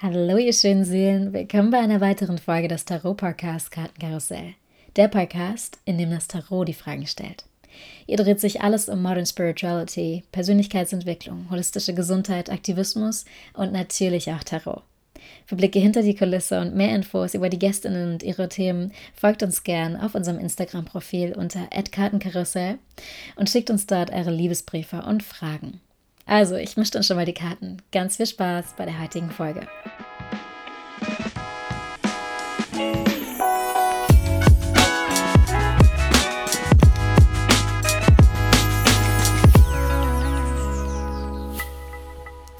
Hallo ihr schönen Seelen, willkommen bei einer weiteren Folge des Tarot Podcast Kartenkarussell. Der Podcast, in dem das Tarot die Fragen stellt. Hier dreht sich alles um Modern Spirituality, Persönlichkeitsentwicklung, holistische Gesundheit, Aktivismus und natürlich auch Tarot. Für Blicke hinter die Kulisse und mehr Infos über die Gästinnen und ihre Themen folgt uns gern auf unserem Instagram-Profil unter @kartenkarussell und schickt uns dort eure Liebesbriefe und Fragen. Also, ich mische dann schon mal die Karten. Ganz viel Spaß bei der heutigen Folge.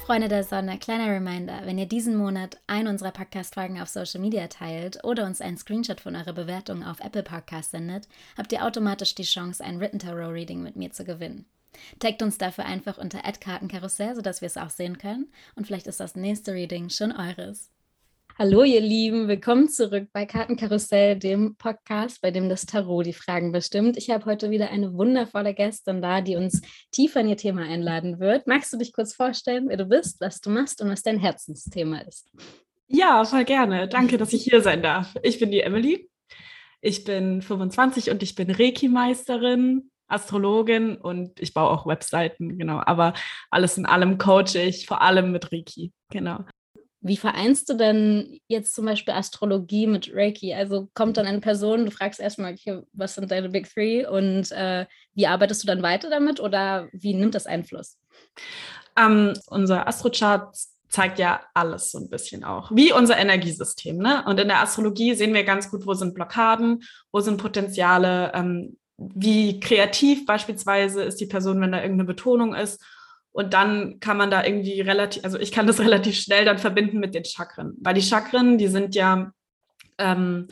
Freunde der Sonne, kleiner Reminder, wenn ihr diesen Monat einen unserer Podcast-Folgen auf Social Media teilt oder uns einen Screenshot von eurer Bewertung auf Apple Podcast sendet, habt ihr automatisch die Chance, ein Written Tarot Reading mit mir zu gewinnen. Taggt uns dafür einfach unter Kartenkarussell, sodass wir es auch sehen können. Und vielleicht ist das nächste Reading schon eures. Hallo ihr Lieben, willkommen zurück bei Kartenkarussell, dem Podcast, bei dem das Tarot die Fragen bestimmt. Ich habe heute wieder eine wundervolle Gästin da, die uns tiefer in ihr Thema einladen wird. Magst du dich kurz vorstellen, wer du bist, was du machst und was dein Herzensthema ist? Ja, voll gerne. Danke, dass ich hier sein darf. Ich bin die Emily. Ich bin 25 und ich bin Reiki-Meisterin, Astrologin und ich baue auch Webseiten, genau. Aber alles in allem coache ich, vor allem mit Reiki, genau. Wie vereinst du denn jetzt zum Beispiel Astrologie mit Reiki? Also kommt dann eine Person, du fragst erstmal, okay, was sind deine Big Three und äh, wie arbeitest du dann weiter damit oder wie nimmt das Einfluss? Ähm, unser Astrochart zeigt ja alles so ein bisschen auch, wie unser Energiesystem. Ne? Und in der Astrologie sehen wir ganz gut, wo sind Blockaden, wo sind Potenziale, ähm, wie kreativ beispielsweise ist die Person, wenn da irgendeine Betonung ist. Und dann kann man da irgendwie relativ, also ich kann das relativ schnell dann verbinden mit den Chakren, weil die Chakren, die sind ja ähm,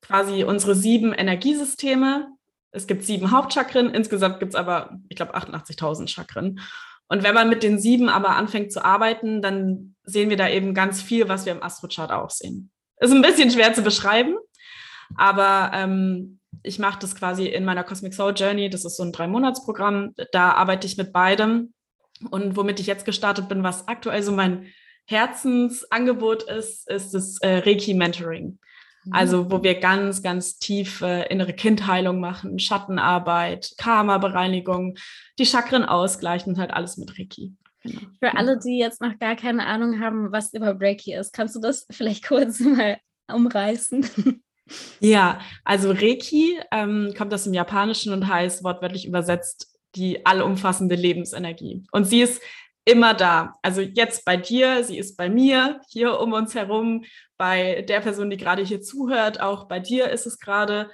quasi unsere sieben Energiesysteme. Es gibt sieben Hauptchakren, insgesamt gibt es aber, ich glaube, 88.000 Chakren. Und wenn man mit den sieben aber anfängt zu arbeiten, dann sehen wir da eben ganz viel, was wir im Astrochart auch sehen. Ist ein bisschen schwer zu beschreiben, aber ähm, ich mache das quasi in meiner Cosmic Soul Journey. Das ist so ein Drei-Monats-Programm. Da arbeite ich mit beidem. Und womit ich jetzt gestartet bin, was aktuell so mein Herzensangebot ist, ist das äh, Reiki-Mentoring. Mhm. Also, wo wir ganz, ganz tief äh, innere Kindheilung machen, Schattenarbeit, Karma-Bereinigung, die Chakren ausgleichen und halt alles mit Reiki. Genau. Für alle, die jetzt noch gar keine Ahnung haben, was überhaupt Reiki ist, kannst du das vielleicht kurz mal umreißen? Ja, also Reiki ähm, kommt aus dem Japanischen und heißt wortwörtlich übersetzt die allumfassende Lebensenergie. Und sie ist immer da. Also jetzt bei dir, sie ist bei mir, hier um uns herum, bei der Person, die gerade hier zuhört, auch bei dir ist es gerade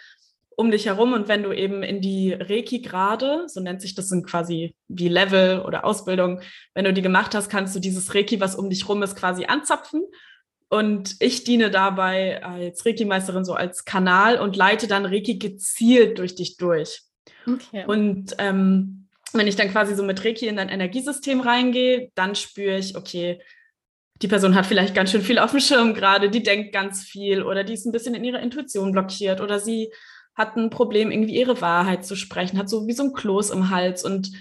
um dich herum. Und wenn du eben in die Reiki-Grade, so nennt sich das sind quasi wie Level oder Ausbildung, wenn du die gemacht hast, kannst du dieses Reiki, was um dich herum ist, quasi anzapfen und ich diene dabei als Reiki-Meisterin so als Kanal und leite dann Reiki gezielt durch dich durch. Okay. Und ähm, wenn ich dann quasi so mit Reiki in dein Energiesystem reingehe, dann spüre ich, okay, die Person hat vielleicht ganz schön viel auf dem Schirm gerade, die denkt ganz viel oder die ist ein bisschen in ihrer Intuition blockiert oder sie hat ein Problem, irgendwie ihre Wahrheit zu sprechen, hat so wie so ein Kloß im Hals und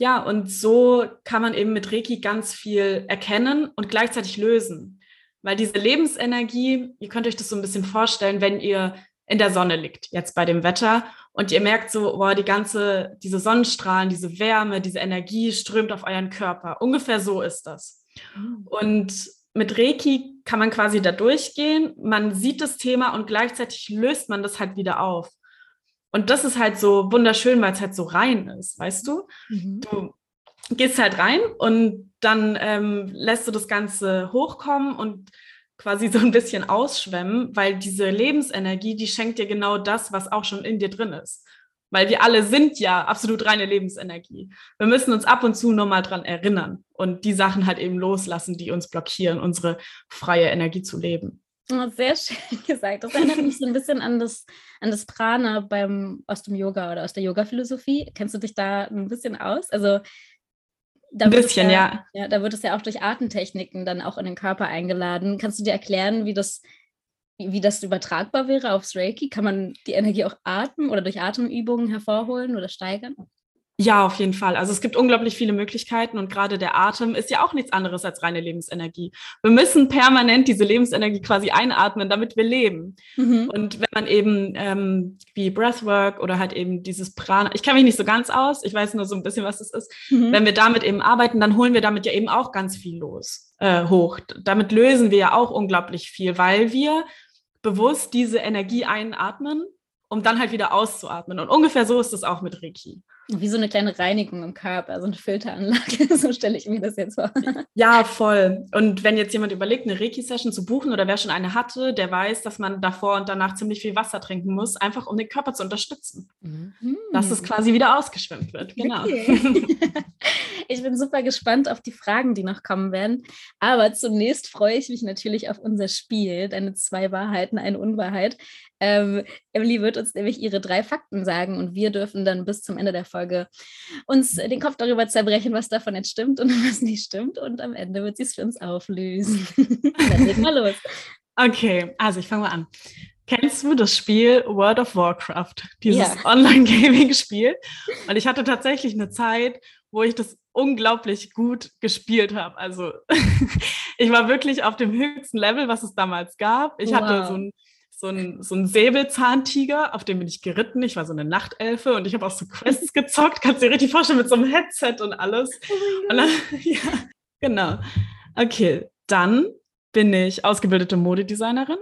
ja, und so kann man eben mit Reiki ganz viel erkennen und gleichzeitig lösen. Weil diese Lebensenergie, ihr könnt euch das so ein bisschen vorstellen, wenn ihr in der Sonne liegt, jetzt bei dem Wetter, und ihr merkt so, boah, die ganze, diese Sonnenstrahlen, diese Wärme, diese Energie strömt auf euren Körper. Ungefähr so ist das. Mhm. Und mit Reiki kann man quasi da durchgehen, man sieht das Thema und gleichzeitig löst man das halt wieder auf. Und das ist halt so wunderschön, weil es halt so rein ist, weißt du? Mhm. Du gehst halt rein und dann ähm, lässt du das Ganze hochkommen und quasi so ein bisschen ausschwemmen, weil diese Lebensenergie, die schenkt dir genau das, was auch schon in dir drin ist. Weil wir alle sind ja absolut reine Lebensenergie. Wir müssen uns ab und zu nochmal dran erinnern und die Sachen halt eben loslassen, die uns blockieren, unsere freie Energie zu leben. Oh, sehr schön gesagt. Das erinnert mich so ein bisschen an das, an das Prana beim, aus dem Yoga oder aus der Yoga-Philosophie. Kennst du dich da ein bisschen aus? Also ein bisschen, ja, ja, ja. Da wird es ja auch durch Atemtechniken dann auch in den Körper eingeladen. Kannst du dir erklären, wie das, wie, wie das übertragbar wäre aufs Reiki? Kann man die Energie auch atmen oder durch Atemübungen hervorholen oder steigern? Ja, auf jeden Fall. Also es gibt unglaublich viele Möglichkeiten und gerade der Atem ist ja auch nichts anderes als reine Lebensenergie. Wir müssen permanent diese Lebensenergie quasi einatmen, damit wir leben. Mhm. Und wenn man eben ähm, wie Breathwork oder halt eben dieses Prana, ich kenne mich nicht so ganz aus, ich weiß nur so ein bisschen, was das ist. Mhm. Wenn wir damit eben arbeiten, dann holen wir damit ja eben auch ganz viel los, äh, hoch. Damit lösen wir ja auch unglaublich viel, weil wir bewusst diese Energie einatmen, um dann halt wieder auszuatmen. Und ungefähr so ist es auch mit Reiki. Wie so eine kleine Reinigung im Körper, so eine Filteranlage, so stelle ich mir das jetzt vor. Ja, voll. Und wenn jetzt jemand überlegt, eine Reiki-Session zu buchen oder wer schon eine hatte, der weiß, dass man davor und danach ziemlich viel Wasser trinken muss, einfach um den Körper zu unterstützen. Mhm. Dass es quasi wieder ausgeschwemmt wird. Genau. Okay. Ich bin super gespannt auf die Fragen, die noch kommen werden. Aber zunächst freue ich mich natürlich auf unser Spiel, deine zwei Wahrheiten, eine Unwahrheit. Ähm, Emily wird uns nämlich ihre drei Fakten sagen und wir dürfen dann bis zum Ende der Folge uns den Kopf darüber zerbrechen, was davon jetzt stimmt und was nicht stimmt. Und am Ende wird sie es für uns auflösen. dann leg mal los. Okay, also ich fange mal an. Kennst du das Spiel World of Warcraft? Dieses ja. Online-Gaming-Spiel? Und ich hatte tatsächlich eine Zeit, wo ich das unglaublich gut gespielt habe. Also ich war wirklich auf dem höchsten Level, was es damals gab. Ich wow. hatte so ein so ein, so ein Säbelzahntiger, auf dem bin ich geritten. Ich war so eine Nachtelfe und ich habe auch so Quests gezockt. Kannst du dir richtig vorstellen, mit so einem Headset und alles. Oh und dann, ja, genau. Okay, dann bin ich ausgebildete Modedesignerin.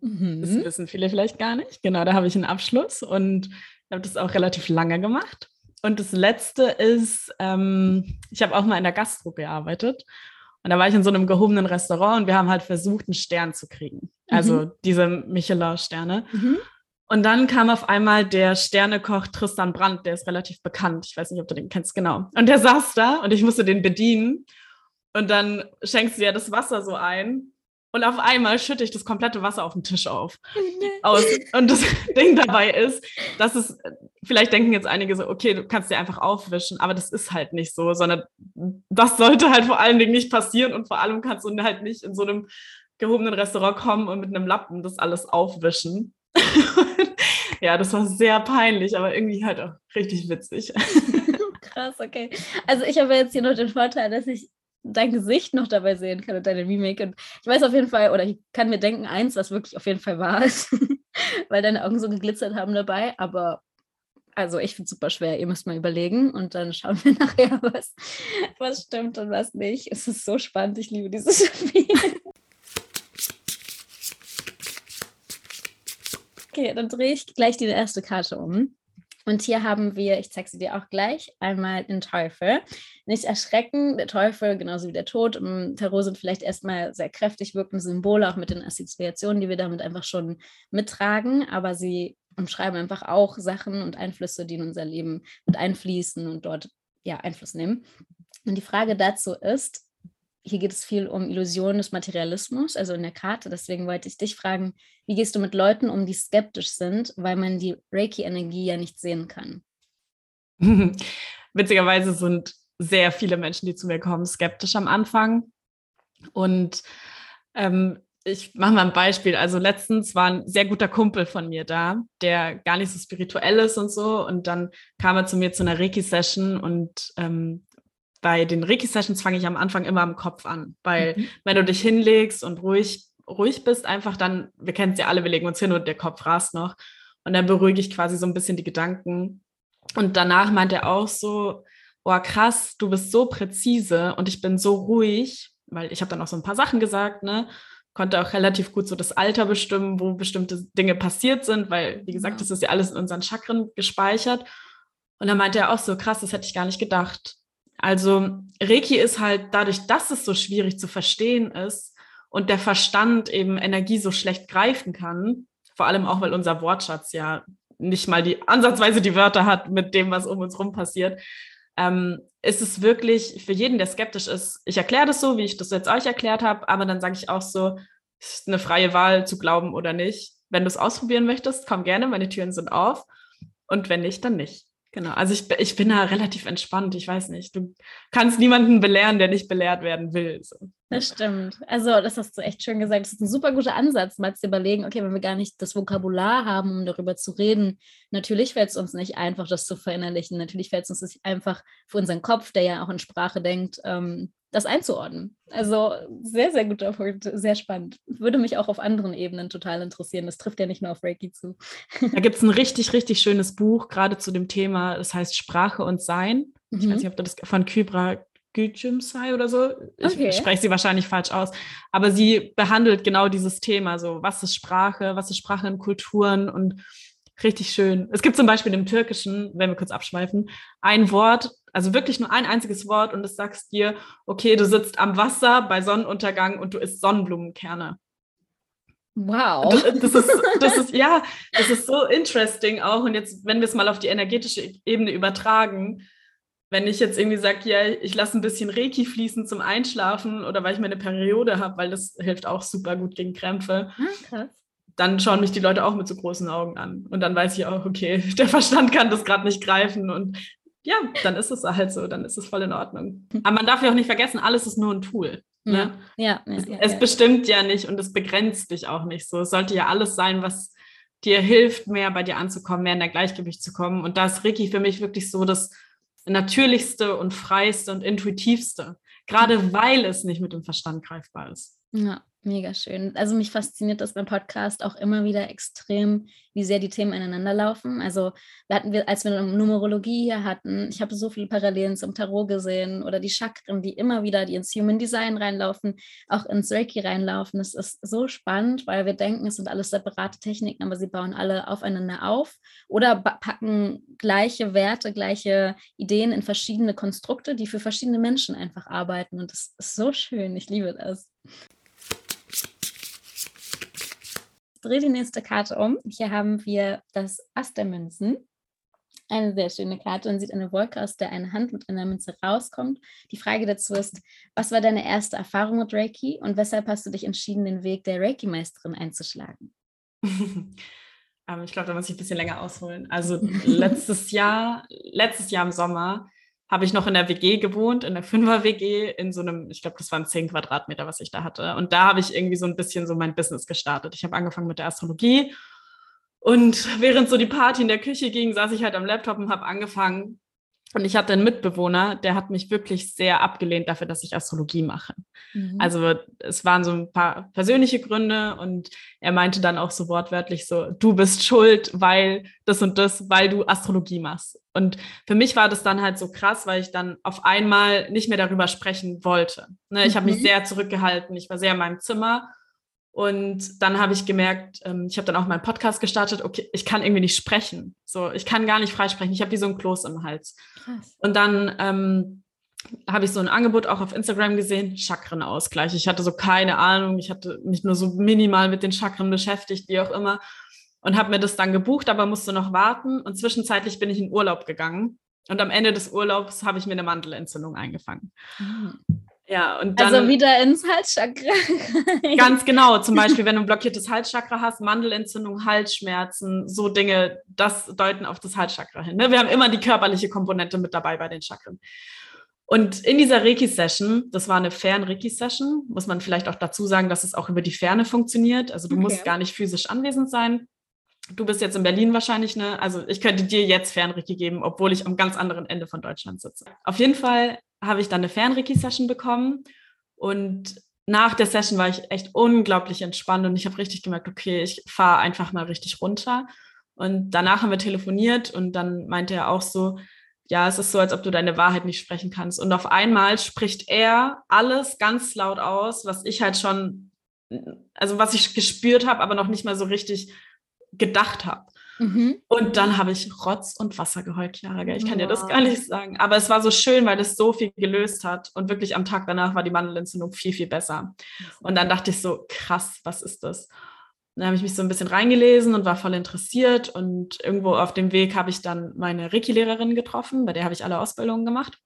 Mhm. Das wissen viele vielleicht gar nicht. Genau, da habe ich einen Abschluss und habe das auch relativ lange gemacht. Und das letzte ist, ähm, ich habe auch mal in der Gastro gearbeitet. Und da war ich in so einem gehobenen Restaurant und wir haben halt versucht, einen Stern zu kriegen. Also mhm. diese Michelin-Sterne. Mhm. Und dann kam auf einmal der Sternekoch Tristan Brandt, der ist relativ bekannt. Ich weiß nicht, ob du den kennst, genau. Und der saß da und ich musste den bedienen. Und dann schenkst du ja das Wasser so ein. Und auf einmal schütte ich das komplette Wasser auf den Tisch auf. Aus. Und das Ding dabei ist, dass es, vielleicht denken jetzt einige so, okay, du kannst dir einfach aufwischen, aber das ist halt nicht so, sondern das sollte halt vor allen Dingen nicht passieren und vor allem kannst du halt nicht in so einem gehobenen Restaurant kommen und mit einem Lappen das alles aufwischen. ja, das war sehr peinlich, aber irgendwie halt auch richtig witzig. Krass, okay. Also ich habe jetzt hier noch den Vorteil, dass ich dein Gesicht noch dabei sehen kann und deine Mimik. Und ich weiß auf jeden Fall, oder ich kann mir denken, eins, was wirklich auf jeden Fall wahr ist, weil deine Augen so geglitzert haben dabei. Aber also ich finde es super schwer. Ihr müsst mal überlegen und dann schauen wir nachher, was, was stimmt und was nicht. Es ist so spannend. Ich liebe dieses Spiel. Okay, dann drehe ich gleich die erste Karte um. Und hier haben wir, ich zeige sie dir auch gleich, einmal den Teufel. Nicht erschrecken, der Teufel, genauso wie der Tod im Tarot sind vielleicht erstmal sehr kräftig wirkende Symbole, auch mit den Assoziationen, die wir damit einfach schon mittragen, aber sie umschreiben einfach auch Sachen und Einflüsse, die in unser Leben mit einfließen und dort ja Einfluss nehmen. Und die Frage dazu ist, hier geht es viel um Illusionen des Materialismus, also in der Karte. Deswegen wollte ich dich fragen, wie gehst du mit Leuten um, die skeptisch sind, weil man die Reiki-Energie ja nicht sehen kann? Witzigerweise sind sehr viele Menschen, die zu mir kommen, skeptisch am Anfang. Und ähm, ich mache mal ein Beispiel. Also letztens war ein sehr guter Kumpel von mir da, der gar nicht so spirituell ist und so. Und dann kam er zu mir zu einer Reiki-Session und ähm, bei den Reiki-Sessions fange ich am Anfang immer am Kopf an, weil mhm. wenn du dich hinlegst und ruhig, ruhig bist, einfach dann, wir kennen es ja alle, wir legen uns hin und der Kopf rast noch und dann beruhige ich quasi so ein bisschen die Gedanken. Und danach meint er auch so, oh krass, du bist so präzise und ich bin so ruhig, weil ich habe dann auch so ein paar Sachen gesagt, ne? Konnte auch relativ gut so das Alter bestimmen, wo bestimmte Dinge passiert sind, weil, wie gesagt, das ist ja alles in unseren Chakren gespeichert. Und dann meinte er auch so, krass, das hätte ich gar nicht gedacht. Also Reiki ist halt dadurch, dass es so schwierig zu verstehen ist und der Verstand eben Energie so schlecht greifen kann, vor allem auch, weil unser Wortschatz ja nicht mal die ansatzweise die Wörter hat mit dem, was um uns rum passiert, ähm, ist es wirklich für jeden, der skeptisch ist, ich erkläre das so, wie ich das jetzt euch erklärt habe, aber dann sage ich auch so, ist eine freie Wahl zu glauben oder nicht. Wenn du es ausprobieren möchtest, komm gerne, meine Türen sind auf. Und wenn nicht, dann nicht. Genau, also ich, ich bin da relativ entspannt. Ich weiß nicht, du kannst niemanden belehren, der nicht belehrt werden will. So. Das stimmt. Also, das hast du echt schön gesagt. Das ist ein super guter Ansatz, mal zu überlegen, okay, wenn wir gar nicht das Vokabular haben, um darüber zu reden, natürlich fällt es uns nicht einfach, das zu verinnerlichen. Natürlich fällt es uns nicht einfach für unseren Kopf, der ja auch in Sprache denkt, ähm, das einzuordnen. Also sehr, sehr guter Punkt, sehr spannend. Würde mich auch auf anderen Ebenen total interessieren. Das trifft ja nicht nur auf Reiki zu. Da gibt es ein richtig, richtig schönes Buch, gerade zu dem Thema, das heißt Sprache und Sein. Mhm. Ich weiß mhm. nicht, ob das von Kybra Gücümsei oder so. Ich okay. spreche sie wahrscheinlich falsch aus. Aber sie behandelt genau dieses Thema, so was ist Sprache, was ist Sprache in Kulturen und richtig schön. Es gibt zum Beispiel im Türkischen, wenn wir kurz abschweifen, ein Wort, also wirklich nur ein einziges Wort und es sagst dir, okay, du sitzt am Wasser bei Sonnenuntergang und du isst Sonnenblumenkerne. Wow. Das, das, ist, das ist, ja, das ist so interesting auch. Und jetzt, wenn wir es mal auf die energetische Ebene übertragen, wenn ich jetzt irgendwie sage, ja, ich lasse ein bisschen Reiki fließen zum Einschlafen oder weil ich meine Periode habe, weil das hilft auch super gut gegen Krämpfe. Ah, dann schauen mich die Leute auch mit so großen Augen an. Und dann weiß ich auch, okay, der Verstand kann das gerade nicht greifen. Und ja, dann ist es halt so, dann ist es voll in Ordnung. Aber man darf ja auch nicht vergessen, alles ist nur ein Tool. Ne? Ja, ja, es, ja, es bestimmt ja nicht und es begrenzt dich auch nicht so. Es sollte ja alles sein, was dir hilft, mehr bei dir anzukommen, mehr in der Gleichgewicht zu kommen. Und da ist Ricky für mich wirklich so das natürlichste und freiste und intuitivste, gerade weil es nicht mit dem Verstand greifbar ist. Ja, Mega schön. Also mich fasziniert das beim Podcast auch immer wieder extrem, wie sehr die Themen ineinander laufen. Also wir hatten wir, als wir Numerologie hier hatten, ich habe so viele Parallelen zum Tarot gesehen oder die Chakren, die immer wieder, die ins Human Design reinlaufen, auch ins Reiki reinlaufen. Es ist so spannend, weil wir denken, es sind alles separate Techniken, aber sie bauen alle aufeinander auf oder packen gleiche Werte, gleiche Ideen in verschiedene Konstrukte, die für verschiedene Menschen einfach arbeiten. Und das ist so schön. Ich liebe das. Drehe die nächste Karte um. Hier haben wir das Ass der Münzen. Eine sehr schöne Karte und sieht eine Wolke, aus der eine Hand mit einer Münze rauskommt. Die Frage dazu ist, was war deine erste Erfahrung mit Reiki und weshalb hast du dich entschieden, den Weg der Reiki-Meisterin einzuschlagen? Ähm, ich glaube, da muss ich ein bisschen länger ausholen. Also letztes Jahr, letztes Jahr im Sommer habe ich noch in der WG gewohnt, in der Fünfer-WG, in so einem, ich glaube, das waren zehn Quadratmeter, was ich da hatte. Und da habe ich irgendwie so ein bisschen so mein Business gestartet. Ich habe angefangen mit der Astrologie. Und während so die Party in der Küche ging, saß ich halt am Laptop und habe angefangen, und ich hatte einen Mitbewohner, der hat mich wirklich sehr abgelehnt dafür, dass ich Astrologie mache. Mhm. Also es waren so ein paar persönliche Gründe und er meinte dann auch so wortwörtlich so, du bist schuld, weil das und das, weil du Astrologie machst. Und für mich war das dann halt so krass, weil ich dann auf einmal nicht mehr darüber sprechen wollte. Ne, ich mhm. habe mich sehr zurückgehalten, ich war sehr in meinem Zimmer und dann habe ich gemerkt, ähm, ich habe dann auch meinen Podcast gestartet, okay, ich kann irgendwie nicht sprechen. So, ich kann gar nicht freisprechen. Ich habe wie so ein Kloß im Hals. Krass. Und dann ähm, habe ich so ein Angebot auch auf Instagram gesehen, Chakrenausgleich. Ich hatte so keine Ahnung. Ich hatte mich nur so minimal mit den Chakren beschäftigt, wie auch immer. Und habe mir das dann gebucht, aber musste noch warten. Und zwischenzeitlich bin ich in Urlaub gegangen. Und am Ende des Urlaubs habe ich mir eine Mandelentzündung eingefangen. Mhm. Ja, und dann, also wieder ins Halschakra. ganz genau. Zum Beispiel, wenn du ein blockiertes Halschakra hast, Mandelentzündung, Halsschmerzen, so Dinge, das deuten auf das Halschakra hin. Ne? Wir haben immer die körperliche Komponente mit dabei bei den Chakren. Und in dieser Reiki-Session, das war eine Fern-Reiki-Session, muss man vielleicht auch dazu sagen, dass es auch über die Ferne funktioniert. Also du okay. musst gar nicht physisch anwesend sein. Du bist jetzt in Berlin wahrscheinlich, ne? Also ich könnte dir jetzt Fernreiki geben, obwohl ich am ganz anderen Ende von Deutschland sitze. Auf jeden Fall habe ich dann eine Fernreiki-Session bekommen und nach der Session war ich echt unglaublich entspannt und ich habe richtig gemerkt, okay, ich fahre einfach mal richtig runter. Und danach haben wir telefoniert und dann meinte er auch so, ja, es ist so, als ob du deine Wahrheit nicht sprechen kannst. Und auf einmal spricht er alles ganz laut aus, was ich halt schon, also was ich gespürt habe, aber noch nicht mal so richtig gedacht habe. Mhm. Und dann habe ich Rotz und Wasser geheult, Clara. Ich kann wow. dir das gar nicht sagen. Aber es war so schön, weil es so viel gelöst hat. Und wirklich am Tag danach war die Mandelentzündung viel, viel besser. Und dann dachte ich so, krass, was ist das? dann habe ich mich so ein bisschen reingelesen und war voll interessiert. Und irgendwo auf dem Weg habe ich dann meine Reiki-Lehrerin getroffen, bei der habe ich alle Ausbildungen gemacht.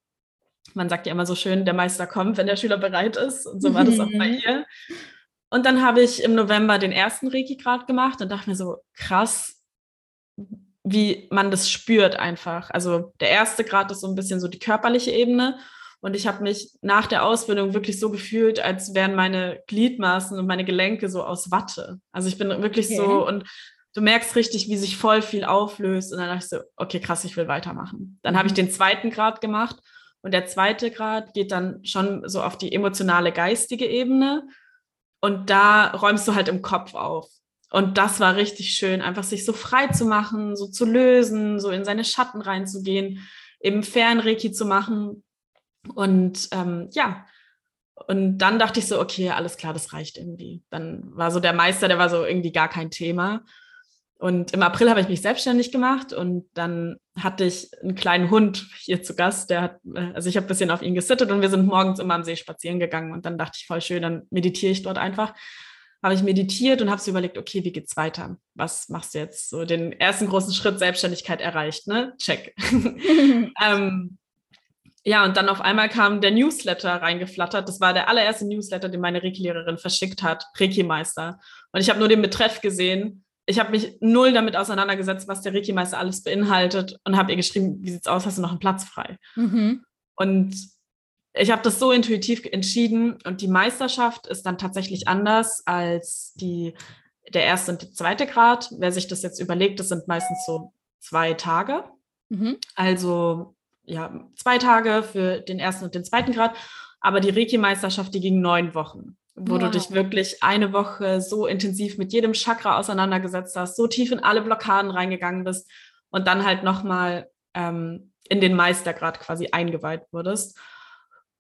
Man sagt ja immer so schön, der Meister kommt, wenn der Schüler bereit ist. Und so war das auch bei ihr. Und dann habe ich im November den ersten Reiki-Grad gemacht und dachte mir so, krass, wie man das spürt einfach. Also der erste Grad ist so ein bisschen so die körperliche Ebene. Und ich habe mich nach der Ausbildung wirklich so gefühlt, als wären meine Gliedmaßen und meine Gelenke so aus Watte. Also ich bin wirklich okay. so und du merkst richtig, wie sich voll viel auflöst. Und dann dachte ich so, okay, krass, ich will weitermachen. Dann habe ich mhm. den zweiten Grad gemacht. Und der zweite Grad geht dann schon so auf die emotionale, geistige Ebene. Und da räumst du halt im Kopf auf. Und das war richtig schön, einfach sich so frei zu machen, so zu lösen, so in seine Schatten reinzugehen, eben Fernreiki zu machen. Und ähm, ja, und dann dachte ich so, okay, alles klar, das reicht irgendwie. Dann war so der Meister, der war so irgendwie gar kein Thema. Und im April habe ich mich selbstständig gemacht und dann hatte ich einen kleinen Hund hier zu Gast, der hat, äh, also ich habe ein bisschen auf ihn gesittet und wir sind morgens immer am See spazieren gegangen und dann dachte ich voll schön, dann meditiere ich dort einfach habe ich meditiert und habe so überlegt, okay, wie geht's weiter? Was machst du jetzt? So den ersten großen Schritt Selbstständigkeit erreicht, ne? Check. ähm, ja, und dann auf einmal kam der Newsletter reingeflattert. Das war der allererste Newsletter, den meine Reiki-Lehrerin verschickt hat, Reiki-Meister. Und ich habe nur den Betreff gesehen. Ich habe mich null damit auseinandergesetzt, was der Reiki-Meister alles beinhaltet und habe ihr geschrieben, wie sieht's aus, hast du noch einen Platz frei? Mhm. Und ich habe das so intuitiv entschieden und die Meisterschaft ist dann tatsächlich anders als die, der erste und der zweite Grad. Wer sich das jetzt überlegt, das sind meistens so zwei Tage. Mhm. Also ja, zwei Tage für den ersten und den zweiten Grad. Aber die Reiki-Meisterschaft, die ging neun Wochen, wo wow. du dich wirklich eine Woche so intensiv mit jedem Chakra auseinandergesetzt hast, so tief in alle Blockaden reingegangen bist und dann halt nochmal ähm, in den Meistergrad quasi eingeweiht wurdest.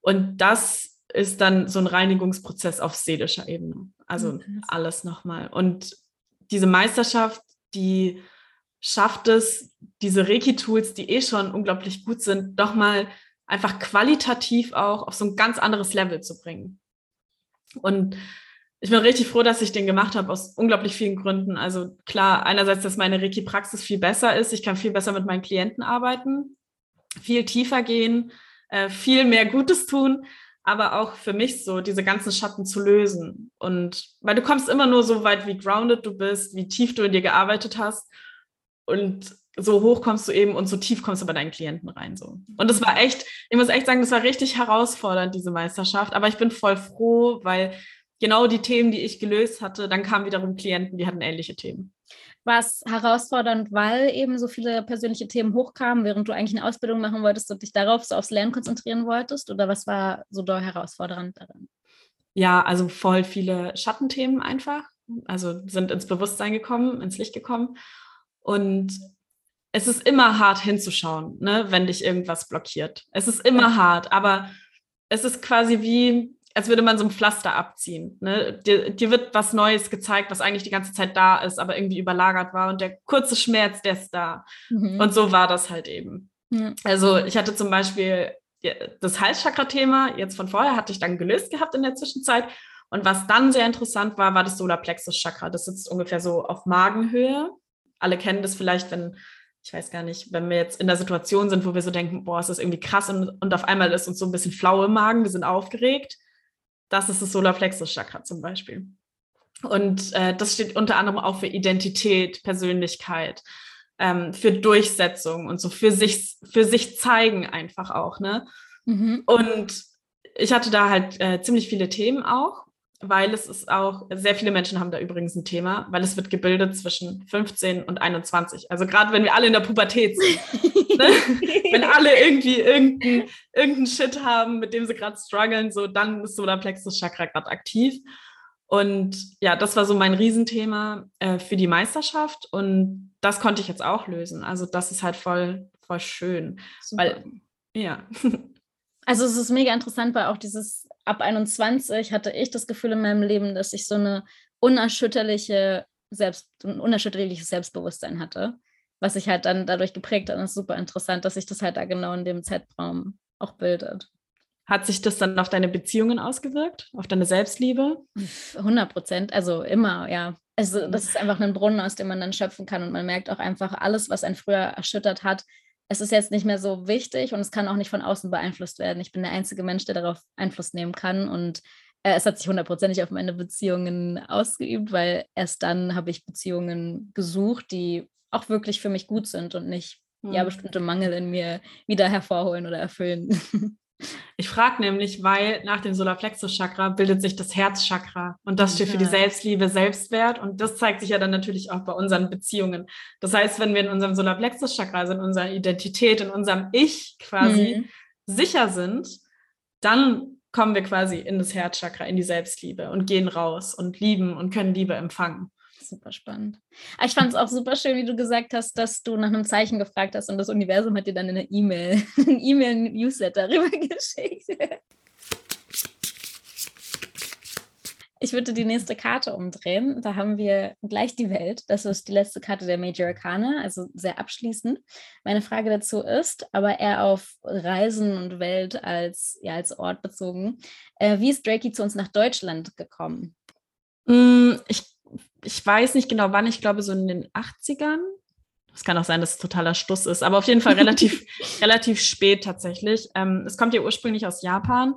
Und das ist dann so ein Reinigungsprozess auf seelischer Ebene. Also okay. Mhm. alles nochmal. Und diese Meisterschaft, die schafft es, diese Reiki-Tools, die eh schon unglaublich gut sind, doch mal einfach qualitativ auch auf so ein ganz anderes Level zu bringen. Und ich bin richtig froh, dass ich den gemacht habe, aus unglaublich vielen Gründen. Also klar, einerseits, dass meine Reiki-Praxis viel besser ist. Ich kann viel besser mit meinen Klienten arbeiten, viel tiefer gehen, äh, viel mehr Gutes tun, aber auch für mich so diese ganzen Schatten zu lösen. Und weil du kommst immer nur so weit, wie grounded du bist, wie tief du in dir gearbeitet hast. Und so hoch kommst du eben und so tief kommst du bei deinen Klienten rein. So. Und das war echt, ich muss echt sagen, das war richtig herausfordernd, diese Meisterschaft. Aber ich bin voll froh, weil genau die Themen, die ich gelöst hatte, dann kamen wiederum Klienten, die hatten ähnliche Themen war es herausfordernd, weil eben so viele persönliche Themen hochkamen, während du eigentlich eine Ausbildung machen wolltest und dich darauf so aufs Lernen konzentrieren wolltest? Oder was war so doll herausfordernd daran? Ja, also voll viele Schattenthemen einfach. Also sind ins Bewusstsein gekommen, ins Licht gekommen. Und es ist immer hart hinzuschauen, ne, wenn dich irgendwas blockiert. Es ist immer ja. hart, aber es ist quasi wie, als würde man so ein Pflaster abziehen. Ne? Dir, dir, wird was Neues gezeigt, was eigentlich die ganze Zeit da ist, aber irgendwie überlagert war. Und der kurze Schmerz, der ist da. Mhm. Und so war das halt eben. Ja. Also ich hatte zum Beispiel das Halschakra-Thema, jetzt von vorher, hatte ich dann gelöst gehabt in der Zwischenzeit. Und was dann sehr interessant war, war das Solarplexus-Chakra. Das sitzt ungefähr so auf Magenhöhe. Alle kennen das vielleicht, wenn ich weiß gar nicht, wenn wir jetzt in der Situation sind, wo wir so denken, boah, ist das irgendwie krass und, und auf einmal ist uns so ein bisschen flau im Magen, wir sind aufgeregt. Das ist das Solarplexus-Chakra zum Beispiel. Und äh, das steht unter anderem auch für Identität, Persönlichkeit, ähm, für Durchsetzung und so für sich, für sich zeigen einfach auch. Ne? Mhm. Und ich hatte da halt äh, ziemlich viele Themen auch, weil es ist auch, sehr viele Menschen haben da übrigens ein Thema, weil es wird gebildet zwischen 15 und 21. Also gerade wenn wir alle in der Pubertät sind. ne? Wenn alle irgendwie irgendeinen irgendein Shit haben, mit dem sie gerade strugglen, so dann ist Solarplexus Chakra gerade aktiv. Und ja, das war so mein Riesenthema äh, für die Meisterschaft und das konnte ich jetzt auch lösen. Also das ist halt voll, voll schön. Super. Weil, ja. Also es ist mega interessant, weil auch dieses ab 21 hatte ich das Gefühl in meinem Leben, dass ich so eine unerschütterliche Selbst, ein unerschütterliches Selbstbewusstsein hatte, was sich halt dann dadurch geprägt hat. Und es ist super interessant, dass sich das halt da genau in dem Zeitraum auch bildet. Hat sich das dann auf deine Beziehungen ausgewirkt, auf deine Selbstliebe? 100 Prozent, also immer, ja. Also das ist einfach ein Brunnen, aus dem man dann schöpfen kann und man merkt auch einfach alles, was einen früher erschüttert hat, es ist jetzt nicht mehr so wichtig und es kann auch nicht von außen beeinflusst werden. Ich bin der einzige Mensch, der darauf Einfluss nehmen kann und äh, es hat sich hundertprozentig auf meine Beziehungen ausgeübt, weil erst dann habe ich Beziehungen gesucht, die auch wirklich für mich gut sind und nicht mhm. ja bestimmte Mangel in mir wieder hervorholen oder erfüllen. Ich frage nämlich, weil nach dem Solarplexus-Chakra bildet sich das Herzchakra und das steht für die Selbstliebe, Selbstwert und das zeigt sich ja dann natürlich auch bei unseren Beziehungen. Das heißt, wenn wir in unserem Solarplexus-Chakra, also in unserer Identität, in unserem Ich quasi mhm. sicher sind, dann kommen wir quasi in das Herzchakra, in die Selbstliebe und gehen raus und lieben und können Liebe empfangen super spannend. Aber ich fand es auch super schön, wie du gesagt hast, dass du nach einem Zeichen gefragt hast und das Universum hat dir dann eine E-Mail, ein E-Mail-Newsletter rübergeschickt. Ich würde die nächste Karte umdrehen. Da haben wir gleich die Welt. Das ist die letzte Karte der Major Arcana, also sehr abschließend. Meine Frage dazu ist, aber eher auf Reisen und Welt als, ja, als Ort bezogen. Äh, wie ist Drakey zu uns nach Deutschland gekommen? Mm, ich ich weiß nicht genau wann, ich glaube so in den 80ern. Es kann auch sein, dass es totaler Stuss ist, aber auf jeden Fall relativ, relativ spät tatsächlich. Ähm, es kommt ja ursprünglich aus Japan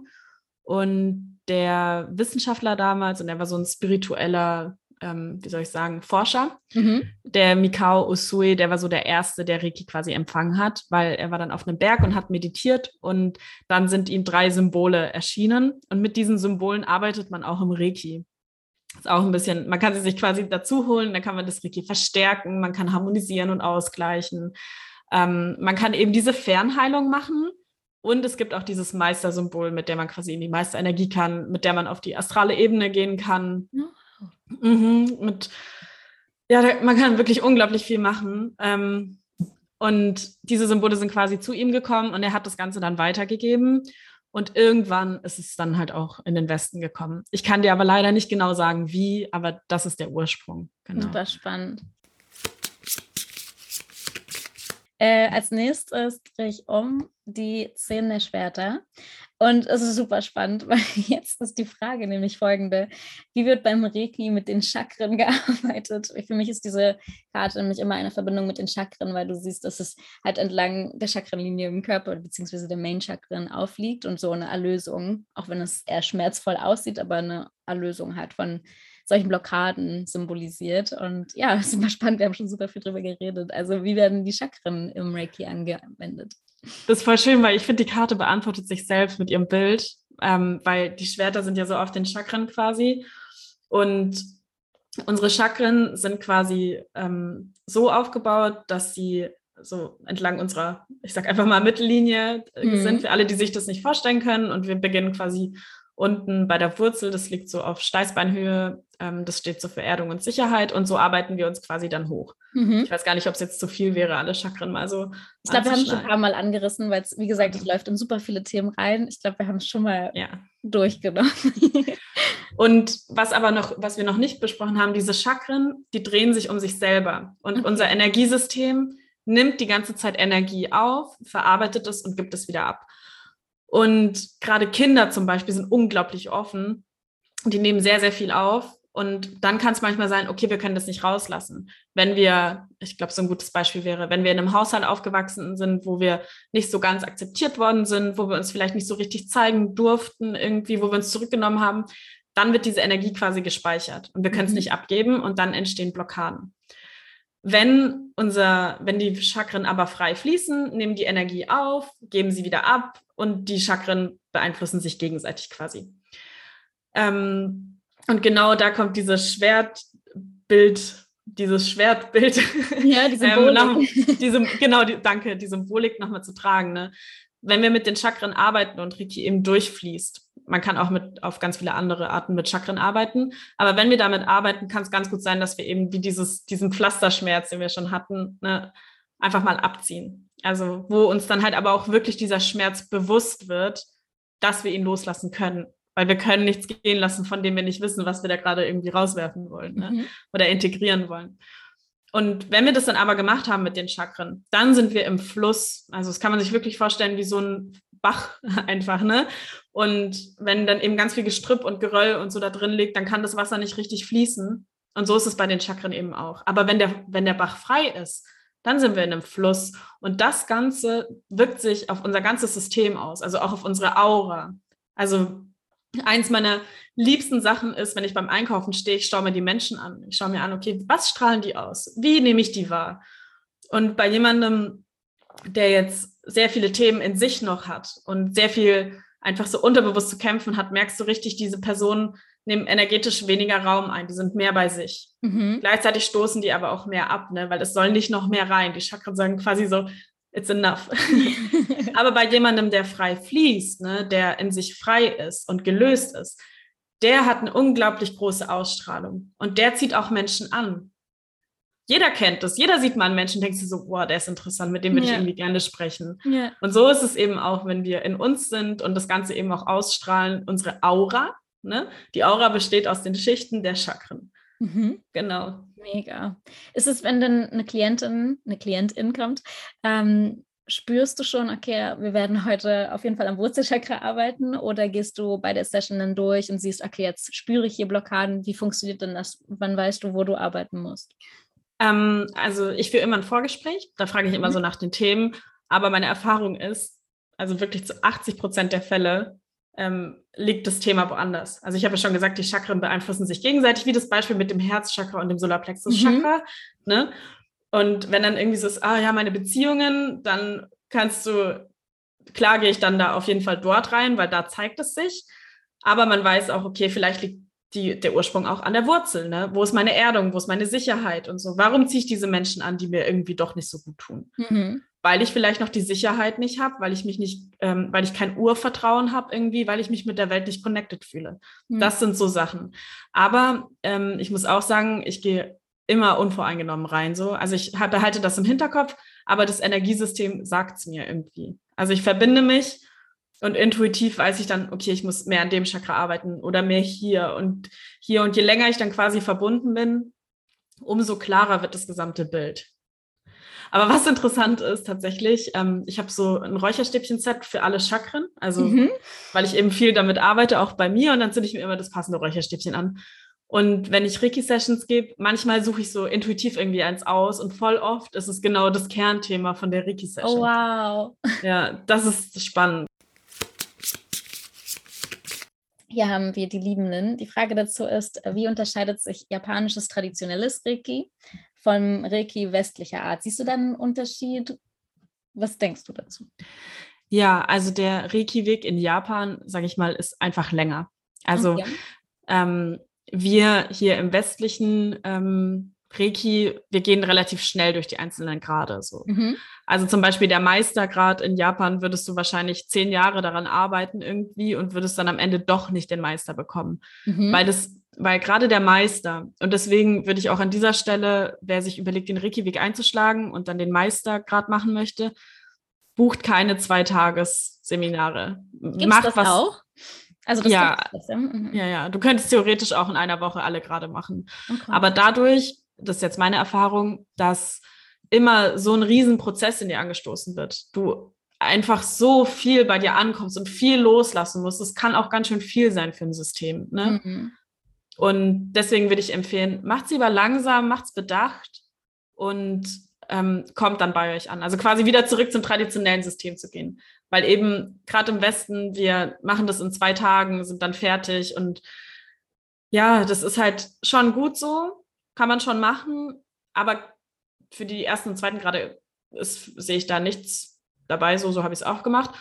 und der Wissenschaftler damals, und er war so ein spiritueller, ähm, wie soll ich sagen, Forscher, mhm. der Mikao Usui, der war so der Erste, der Reiki quasi empfangen hat, weil er war dann auf einem Berg und hat meditiert und dann sind ihm drei Symbole erschienen und mit diesen Symbolen arbeitet man auch im Reiki. Ist auch ein bisschen, man kann sie sich quasi dazu holen, dann kann man das Reiki verstärken, man kann harmonisieren und ausgleichen. Ähm, man kann eben diese Fernheilung machen und es gibt auch dieses Meistersymbol, mit der man quasi in die Meisterenergie kann, mit der man auf die astrale Ebene gehen kann. Oh. Mhm, mit, ja, da, man kann wirklich unglaublich viel machen. Ähm, und diese Symbole sind quasi zu ihm gekommen und er hat das Ganze dann weitergegeben. Und irgendwann ist es dann halt auch in den Westen gekommen. Ich kann dir aber leider nicht genau sagen, wie, aber das ist der Ursprung. Genau. Super spannend. Äh, als nächstes drehe ich um die zehn der Schwerter. Und es ist super spannend, weil jetzt ist die Frage nämlich folgende. Wie wird beim Reiki mit den Chakren gearbeitet? Für mich ist diese Karte nämlich immer eine Verbindung mit den Chakren, weil du siehst, dass es halt entlang der Chakrenlinie im Körper beziehungsweise der Main-Chakren aufliegt und so eine Erlösung, auch wenn es eher schmerzvoll aussieht, aber eine Erlösung halt von solchen Blockaden symbolisiert. Und ja, super spannend, wir haben schon super viel drüber geredet. Also wie werden die Chakren im Reiki angewendet? Das ist voll schön, weil ich finde, die Karte beantwortet sich selbst mit ihrem Bild, ähm, weil die Schwerter sind ja so auf den Chakren quasi. Und unsere Chakren sind quasi ähm, so aufgebaut, dass sie so entlang unserer, ich sag einfach mal Mittellinie äh, mhm. sind, für alle, die sich das nicht vorstellen können. Und wir beginnen quasi unten bei der Wurzel, das liegt so auf Steißbeinhöhe, ähm, das steht so für Erdung und Sicherheit und so arbeiten wir uns quasi dann hoch. Mhm. Ich weiß gar nicht, ob es jetzt zu viel wäre, alle Chakren mal so. Ich glaube, wir haben es schon ein paar Mal angerissen, weil es, wie gesagt, es läuft in super viele Themen rein. Ich glaube, wir haben es schon mal ja. durchgenommen. und was aber noch, was wir noch nicht besprochen haben, diese Chakren, die drehen sich um sich selber. Und okay. unser Energiesystem nimmt die ganze Zeit Energie auf, verarbeitet es und gibt es wieder ab. Und gerade Kinder zum Beispiel sind unglaublich offen. Die nehmen sehr, sehr viel auf. Und dann kann es manchmal sein, okay, wir können das nicht rauslassen. Wenn wir, ich glaube, so ein gutes Beispiel wäre, wenn wir in einem Haushalt aufgewachsen sind, wo wir nicht so ganz akzeptiert worden sind, wo wir uns vielleicht nicht so richtig zeigen durften, irgendwie, wo wir uns zurückgenommen haben, dann wird diese Energie quasi gespeichert und wir können es mhm. nicht abgeben und dann entstehen Blockaden. Wenn unser, wenn die Chakren aber frei fließen, nehmen die Energie auf, geben sie wieder ab und die Chakren beeinflussen sich gegenseitig quasi. Ähm, und genau da kommt dieses Schwertbild, dieses Schwertbild. Ja, die Symbolik. ähm, diese, genau, die, danke, die Symbolik nochmal zu tragen. Ne? Wenn wir mit den Chakren arbeiten und Reiki eben durchfließt, man kann auch mit auf ganz viele andere Arten mit Chakren arbeiten. Aber wenn wir damit arbeiten, kann es ganz gut sein, dass wir eben wie dieses, diesen Pflasterschmerz, den wir schon hatten, ne, einfach mal abziehen. Also wo uns dann halt aber auch wirklich dieser Schmerz bewusst wird, dass wir ihn loslassen können. Weil wir können nichts gehen lassen, von dem wir nicht wissen, was wir da gerade irgendwie rauswerfen wollen ne? mhm. oder integrieren wollen. Und wenn wir das dann aber gemacht haben mit den Chakren, dann sind wir im Fluss. Also das kann man sich wirklich vorstellen wie so ein Bach einfach, ne? Und wenn dann eben ganz viel Gestrüpp und Geröll und so da drin liegt, dann kann das Wasser nicht richtig fließen. Und so ist es bei den Chakren eben auch. Aber wenn der, wenn der Bach frei ist, dann sind wir in einem Fluss. Und das Ganze wirkt sich auf unser ganzes System aus, also auch auf unsere Aura. Also eins meiner liebsten Sachen ist, wenn ich beim Einkaufen stehe, ich schaue mir die Menschen an. Ich schaue mir an, okay, was strahlen die aus? Wie nehme ich die wahr? Und bei jemandem, der jetzt sehr viele Themen in sich noch hat und sehr viel einfach so unterbewusst zu kämpfen hat, merkst du richtig, diese Personen nehmen energetisch weniger Raum ein, die sind mehr bei sich. Mhm. Gleichzeitig stoßen die aber auch mehr ab, ne? weil es soll nicht noch mehr rein. Die Chakren sagen quasi so, it's enough. aber bei jemandem, der frei fließt, ne? der in sich frei ist und gelöst ist, der hat eine unglaublich große Ausstrahlung und der zieht auch Menschen an. Jeder kennt das. Jeder sieht mal einen Menschen und denkt sich so, boah, der ist interessant, mit dem würde ja. ich irgendwie gerne sprechen. Ja. Und so ist es eben auch, wenn wir in uns sind und das Ganze eben auch ausstrahlen, unsere Aura. Ne? Die Aura besteht aus den Schichten der Chakren. Mhm. Genau. Mega. Ist es, wenn dann eine Klientin, eine Klientin kommt, ähm, spürst du schon, okay, wir werden heute auf jeden Fall am Wurzelchakra arbeiten oder gehst du bei der Session dann durch und siehst, okay, jetzt spüre ich hier Blockaden, wie funktioniert denn das? Wann weißt du, wo du arbeiten musst? Ähm, also ich führe immer ein Vorgespräch, da frage ich immer mhm. so nach den Themen, aber meine Erfahrung ist, also wirklich zu 80 Prozent der Fälle ähm, liegt das Thema woanders. Also ich habe ja schon gesagt, die Chakren beeinflussen sich gegenseitig, wie das Beispiel mit dem Herzchakra und dem Solarplexus-Chakra. Mhm. Ne? Und wenn dann irgendwie so ist, ah ja, meine Beziehungen, dann kannst du, klar gehe ich dann da auf jeden Fall dort rein, weil da zeigt es sich. Aber man weiß auch, okay, vielleicht liegt die, der Ursprung auch an der Wurzel. Ne? Wo ist meine Erdung? Wo ist meine Sicherheit und so? Warum ziehe ich diese Menschen an, die mir irgendwie doch nicht so gut tun? Mhm. Weil ich vielleicht noch die Sicherheit nicht habe, weil ich mich nicht, ähm, weil ich kein Urvertrauen habe irgendwie, weil ich mich mit der Welt nicht connected fühle. Mhm. Das sind so Sachen. Aber ähm, ich muss auch sagen, ich gehe immer unvoreingenommen rein. So. Also ich behalte das im Hinterkopf, aber das Energiesystem sagt es mir irgendwie. Also ich verbinde mich und intuitiv weiß ich dann, okay, ich muss mehr an dem Chakra arbeiten oder mehr hier und hier. Und je länger ich dann quasi verbunden bin, umso klarer wird das gesamte Bild. Aber was interessant ist tatsächlich, ähm, ich habe so ein Räucherstäbchen-Set für alle Chakren, also mhm. weil ich eben viel damit arbeite, auch bei mir, und dann zünde ich mir immer das passende Räucherstäbchen an. Und wenn ich Reiki-Sessions gebe, manchmal suche ich so intuitiv irgendwie eins aus und voll oft ist es genau das Kernthema von der Reiki-Session. Oh, wow. Ja, das ist spannend. Hier haben wir die Liebenden. Die Frage dazu ist, wie unterscheidet sich japanisches traditionelles Reiki vom Reiki westlicher Art? Siehst du da einen Unterschied? Was denkst du dazu? Ja, also der Reiki-Weg in Japan, sage ich mal, ist einfach länger. Also okay. ähm, wir hier im westlichen ähm, Reiki, wir gehen relativ schnell durch die einzelnen Grade. So. Mhm. Also zum Beispiel der Meistergrad in Japan würdest du wahrscheinlich zehn Jahre daran arbeiten irgendwie und würdest dann am Ende doch nicht den Meister bekommen. Mhm. Weil das, weil gerade der Meister, und deswegen würde ich auch an dieser Stelle, wer sich überlegt, den Reiki-Weg einzuschlagen und dann den Meistergrad machen möchte, bucht keine Zweitagesseminare. Macht das was auch? Also das ja, mhm. ja, ja. Du könntest theoretisch auch in einer Woche alle gerade machen. Okay. Aber dadurch das ist jetzt meine Erfahrung, dass immer so ein Riesenprozess in dir angestoßen wird. Du einfach so viel bei dir ankommst und viel loslassen musst. Das kann auch ganz schön viel sein für ein System. Ne? Mhm. Und deswegen würde ich empfehlen, macht es lieber langsam, macht es bedacht und ähm, kommt dann bei euch an. Also quasi wieder zurück zum traditionellen System zu gehen. Weil eben gerade im Westen, wir machen das in zwei Tagen, sind dann fertig und ja, das ist halt schon gut so, kann man schon machen, aber für die ersten und zweiten Grade sehe ich da nichts dabei, so, so habe ich es auch gemacht.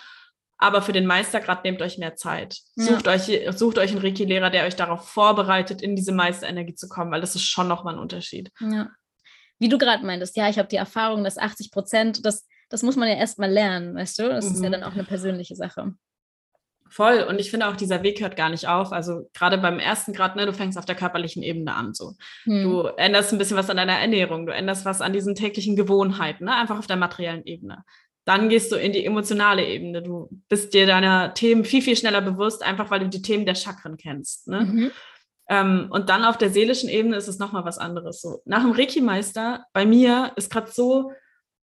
Aber für den Meistergrad nehmt euch mehr Zeit. Ja. Sucht, euch, sucht euch einen Reiki-Lehrer, der euch darauf vorbereitet, in diese Meisterenergie zu kommen, weil das ist schon nochmal ein Unterschied. Ja. Wie du gerade meintest, ja, ich habe die Erfahrung, dass 80 Prozent, das, das muss man ja erstmal lernen, weißt du? Das mhm. ist ja mhm. dann auch eine persönliche Sache. Voll. Und ich finde auch, dieser Weg hört gar nicht auf. Also gerade beim ersten Grad, ne, du fängst auf der körperlichen Ebene an. So. Hm. Du änderst ein bisschen was an deiner Ernährung, du änderst was an diesen täglichen Gewohnheiten, ne? einfach auf der materiellen Ebene. Dann gehst du in die emotionale Ebene. Du bist dir deiner Themen viel, viel schneller bewusst, einfach weil du die Themen der Chakren kennst. Ne? Mhm. Ähm, und dann auf der seelischen Ebene ist es nochmal was anderes. So. Nach dem Reiki-Meister, bei mir ist gerade so,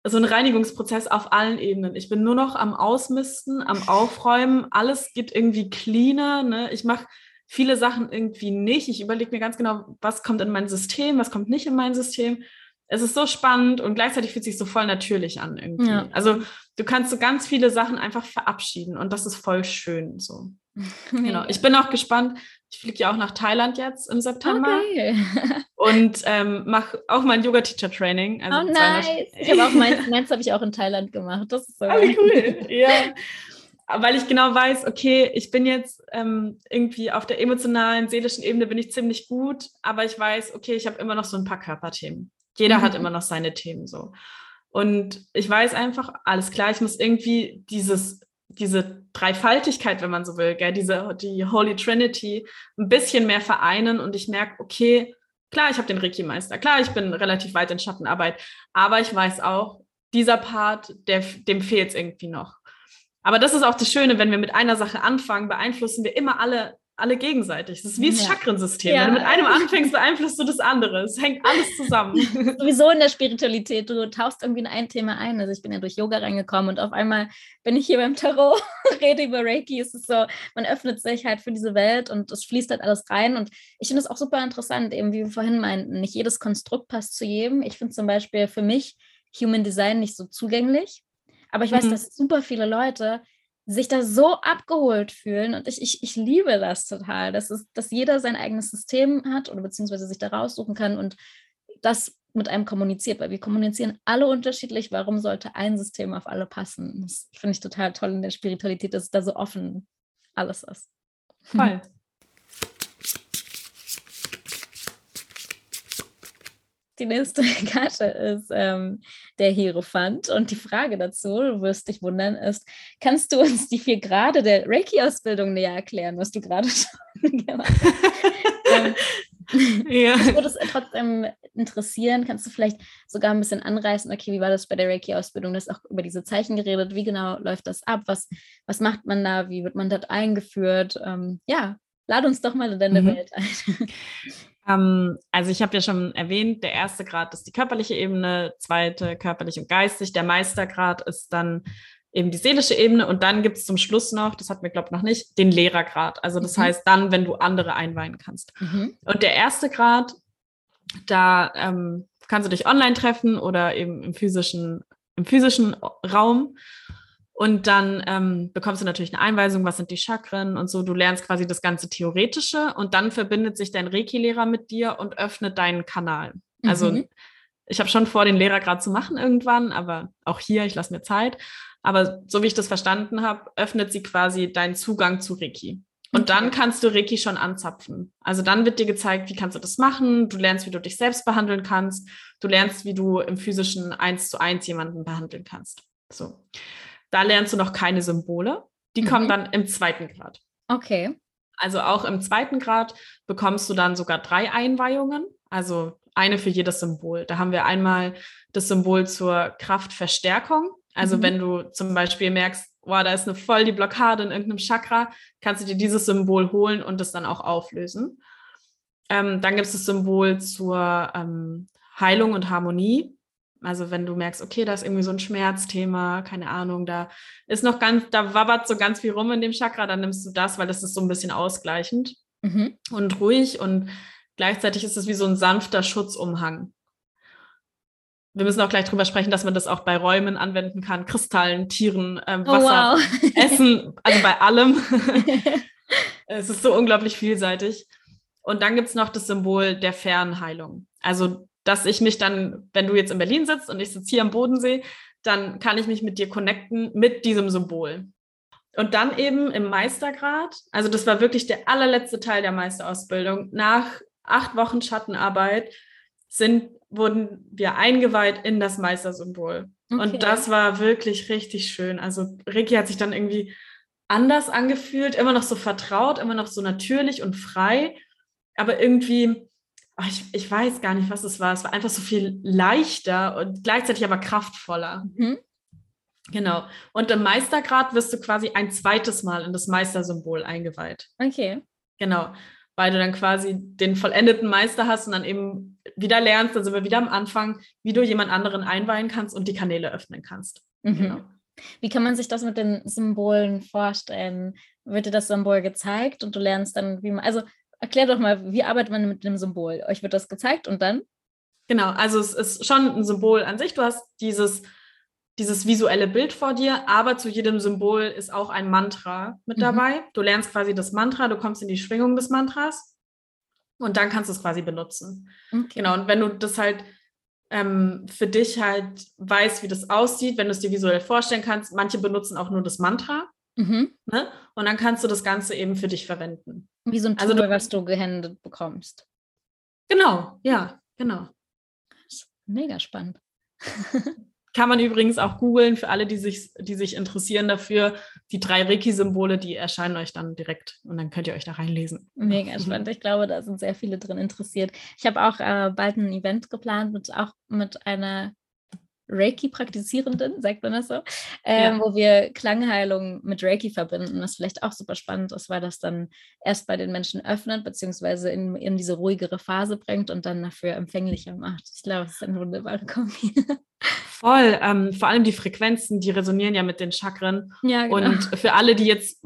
so ein Reinigungsprozess auf allen Ebenen. Ich bin nur noch am Ausmisten, am Aufräumen. Alles geht irgendwie cleaner. Ne? Ich mache viele Sachen irgendwie nicht. Ich überlege mir ganz genau, was kommt in mein System, was kommt nicht in mein System. Es ist so spannend und gleichzeitig fühlt sich so voll natürlich an irgendwie. Ja. Also du kannst so ganz viele Sachen einfach verabschieden und das ist voll schön so. Genau. Ich bin auch gespannt. Ich fliege ja auch nach Thailand jetzt im September Okay. und ähm, mache auch mein Yoga-Teacher-Training. Also oh 200 nice. Ich habe auch meins, meins habe ich auch in Thailand gemacht. Das ist so Ah, wie cool. Ja. Weil ich genau weiß, okay, ich bin jetzt ähm, irgendwie auf der emotionalen, seelischen Ebene bin ich ziemlich gut, aber ich weiß, okay, ich habe immer noch so ein paar Körperthemen. Jeder hat Mhm. immer noch seine Themen so. Und ich weiß einfach, alles klar, ich muss irgendwie dieses, diese Dreifaltigkeit, wenn man so will, gell, diese, die Holy Trinity ein bisschen mehr vereinen und ich merke, okay, klar, ich habe den Reiki-Meister, klar, ich bin relativ weit in Schattenarbeit, aber ich weiß auch, dieser Part, der, dem fehlt es irgendwie noch. Aber das ist auch das Schöne, wenn wir mit einer Sache anfangen, beeinflussen wir immer alle, alle gegenseitig. Das ist wie das Ja. Chakrensystem. Ja. Wenn du mit einem anfängst, beeinflusst du das andere. Es hängt alles zusammen. Sowieso in der Spiritualität. Du tauchst irgendwie in ein Thema ein. Also ich bin ja durch Yoga reingekommen und auf einmal bin ich hier beim Tarot, rede über Reiki. Es ist so, man öffnet sich halt für diese Welt und es fließt halt alles rein. Und ich finde es auch super interessant, eben wie wir vorhin meinten, nicht jedes Konstrukt passt zu jedem. Ich finde zum Beispiel für mich Human Design nicht so zugänglich. Aber ich weiß, Mhm. dass super viele Leute sich da so abgeholt fühlen und ich, ich, ich liebe das total, dass, es, dass jeder sein eigenes System hat oder beziehungsweise sich da raussuchen kann und das mit einem kommuniziert, weil wir kommunizieren alle unterschiedlich. Warum sollte ein System auf alle passen? Das finde ich total toll in der Spiritualität, dass da so offen alles ist. Voll. Die nächste Karte ist ähm, der Hierophant und die Frage dazu, du wirst dich wundern, ist, kannst du uns die vier Grade der Reiki-Ausbildung näher erklären, was du gerade schon gemacht hast? Ähm, Ja. Mich würde es trotzdem interessieren, kannst du vielleicht sogar ein bisschen anreißen, okay, wie war das bei der Reiki-Ausbildung? Du hast auch über diese Zeichen geredet, wie genau läuft das ab? Was, was macht man da? Wie wird man dort eingeführt? Ähm, ja, lad uns doch mal in deine Mhm. Welt ein. Ähm, also ich habe ja schon erwähnt, der erste Grad ist die körperliche Ebene, zweite körperlich und geistig, der Meistergrad ist dann eben die seelische Ebene und dann gibt es zum Schluss noch, das hatten wir glaube ich noch nicht, den Lehrergrad. Also das Mhm. heißt dann, wenn du andere einweihen kannst. Mhm. Und der erste Grad, da ähm, kannst du dich online treffen oder eben im physischen, im physischen Raum. Und dann ähm, bekommst du natürlich eine Einweisung, was sind die Chakren und so. Du lernst quasi das ganze Theoretische und dann verbindet sich dein Reiki-Lehrer mit dir und öffnet deinen Kanal. Also Mhm. ich habe schon vor, den Lehrergrad zu machen irgendwann, aber auch hier, ich lasse mir Zeit. Aber so wie ich das verstanden habe, öffnet sie quasi deinen Zugang zu Reiki. Und dann kannst du Reiki schon anzapfen. Also dann wird dir gezeigt, wie kannst du das machen. Du lernst, wie du dich selbst behandeln kannst. Du lernst, wie du im physischen eins zu eins jemanden behandeln kannst. So. Da lernst du noch keine Symbole. Die kommen Mhm. dann im zweiten Grad. Okay. Also auch im zweiten Grad bekommst du dann sogar drei Einweihungen, also eine für jedes Symbol. Da haben wir einmal das Symbol zur Kraftverstärkung. Also Mhm. wenn du zum Beispiel merkst, wow, da ist eine voll die Blockade in irgendeinem Chakra, kannst du dir dieses Symbol holen und es dann auch auflösen. Ähm, dann gibt es das Symbol zur ähm, Heilung und Harmonie. Also wenn du merkst, okay, da ist irgendwie so ein Schmerzthema, keine Ahnung, da ist noch ganz, da wabbert so ganz viel rum in dem Chakra, dann nimmst du das, weil das ist so ein bisschen ausgleichend Mhm. und ruhig und gleichzeitig ist es wie so ein sanfter Schutzumhang. Wir müssen auch gleich drüber sprechen, dass man das auch bei Räumen anwenden kann, Kristallen, Tieren, ähm, Oh, Wasser, wow. Essen, also bei allem. es ist so unglaublich vielseitig. Und dann gibt es noch das Symbol der Fernheilung. Also, dass ich mich dann, wenn du jetzt in Berlin sitzt und ich sitze hier am Bodensee, dann kann ich mich mit dir connecten mit diesem Symbol. Und dann eben im Meistergrad, also das war wirklich der allerletzte Teil der Meisterausbildung, nach acht Wochen Schattenarbeit sind, wurden wir eingeweiht in das Meistersymbol. Okay. Und das war wirklich richtig schön. Also Ricky hat sich dann irgendwie anders angefühlt, immer noch so vertraut, immer noch so natürlich und frei, aber irgendwie, ich, ich weiß gar nicht, was es war. Es war einfach so viel leichter und gleichzeitig aber kraftvoller. Mhm. Genau. Und im Meistergrad wirst du quasi ein zweites Mal in das Meistersymbol eingeweiht. Okay. Genau. Weil du dann quasi den vollendeten Meister hast und dann eben wieder lernst, dann sind wir wieder am Anfang, wie du jemand anderen einweihen kannst und die Kanäle öffnen kannst. Mhm. Genau. Wie kann man sich das mit den Symbolen vorstellen? Wird dir das Symbol gezeigt und du lernst dann, wie man, also erklär doch mal, wie arbeitet man mit dem Symbol? Euch wird das gezeigt und dann? Genau, also es ist schon ein Symbol an sich. Du hast dieses, dieses visuelle Bild vor dir, aber zu jedem Symbol ist auch ein Mantra mit mhm. dabei. Du lernst quasi das Mantra, du kommst in die Schwingung des Mantras und dann kannst du es quasi benutzen. Okay. Genau, und wenn du das halt ähm, für dich halt weißt, wie das aussieht, wenn du es dir visuell vorstellen kannst, manche benutzen auch nur das Mantra. Mhm. Ne? Und dann kannst du das Ganze eben für dich verwenden. Wie so ein also Tool, also du, was du gehändet bekommst. Genau, ja, genau. Mega spannend. Kann man übrigens auch googeln für alle, die sich, die sich interessieren dafür. Die drei Reiki-Symbole, die erscheinen euch dann direkt und dann könnt ihr euch da reinlesen. Mega spannend. Ich glaube, da sind sehr viele drin interessiert. Ich habe auch äh, bald ein Event geplant mit auch mit einer Reiki-Praktizierenden, sagt man das so, ähm, ja. wo wir Klangheilung mit Reiki verbinden, was vielleicht auch super spannend ist, weil das dann erst bei den Menschen öffnet, beziehungsweise in, in diese ruhigere Phase bringt und dann dafür empfänglicher macht. Ich glaube, es ist eine wunderbare Kombi. Voll, ähm, vor allem die Frequenzen, die resonieren ja mit den Chakren. Ja, genau. Und für alle, die jetzt